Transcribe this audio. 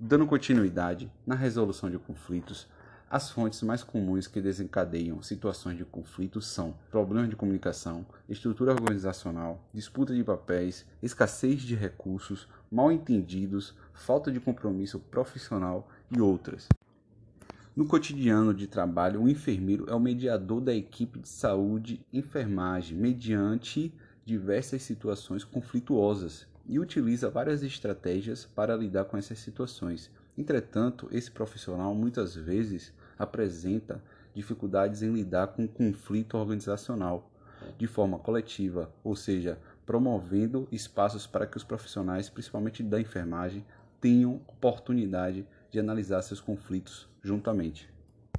Dando continuidade na resolução de conflitos, as fontes mais comuns que desencadeiam situações de conflito são problemas de comunicação, estrutura organizacional, disputa de papéis, escassez de recursos, mal entendidos, falta de compromisso profissional e outras. No cotidiano de trabalho, o enfermeiro é o mediador da equipe de saúde enfermagem mediante diversas situações conflituosas e utiliza várias estratégias para lidar com essas situações. Entretanto, esse profissional muitas vezes apresenta dificuldades em lidar com o conflito organizacional de forma coletiva, ou seja, promovendo espaços para que os profissionais, principalmente da enfermagem, tenham oportunidade de analisar seus conflitos juntamente.